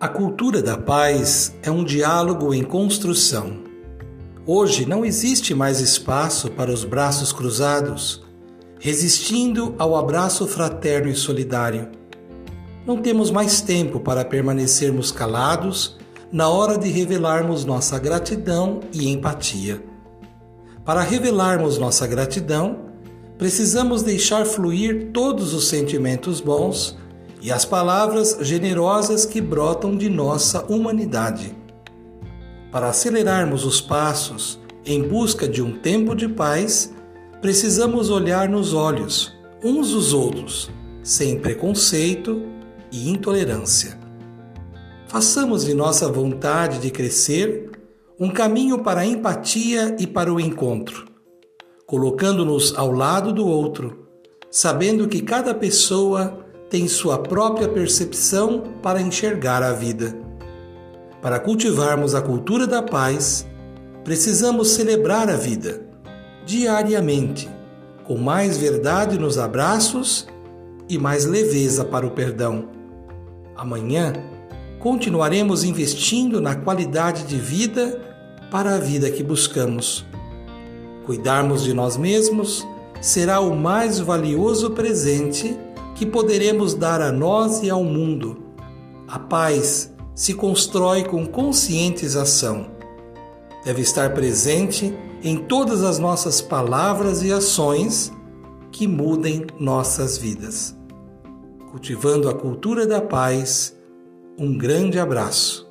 A cultura da paz é um diálogo em construção. Hoje não existe mais espaço para os braços cruzados, resistindo ao abraço fraterno e solidário. Não temos mais tempo para permanecermos calados na hora de revelarmos nossa gratidão e empatia. Para revelarmos nossa gratidão, precisamos deixar fluir todos os sentimentos bons e as palavras generosas que brotam de nossa humanidade. Para acelerarmos os passos em busca de um tempo de paz, precisamos olhar nos olhos uns dos outros, sem preconceito e intolerância. Façamos de nossa vontade de crescer um caminho para a empatia e para o encontro, colocando-nos ao lado do outro, sabendo que cada pessoa tem sua própria percepção para enxergar a vida. Para cultivarmos a cultura da paz, precisamos celebrar a vida diariamente, com mais verdade nos abraços e mais leveza para o perdão. Amanhã, continuaremos investindo na qualidade de vida para a vida que buscamos. Cuidarmos de nós mesmos será o mais valioso presente que poderemos dar a nós e ao mundo. A paz se constrói com conscientização. Deve estar presente em todas as nossas palavras e ações que mudem nossas vidas. Cultivando a cultura da paz, um grande abraço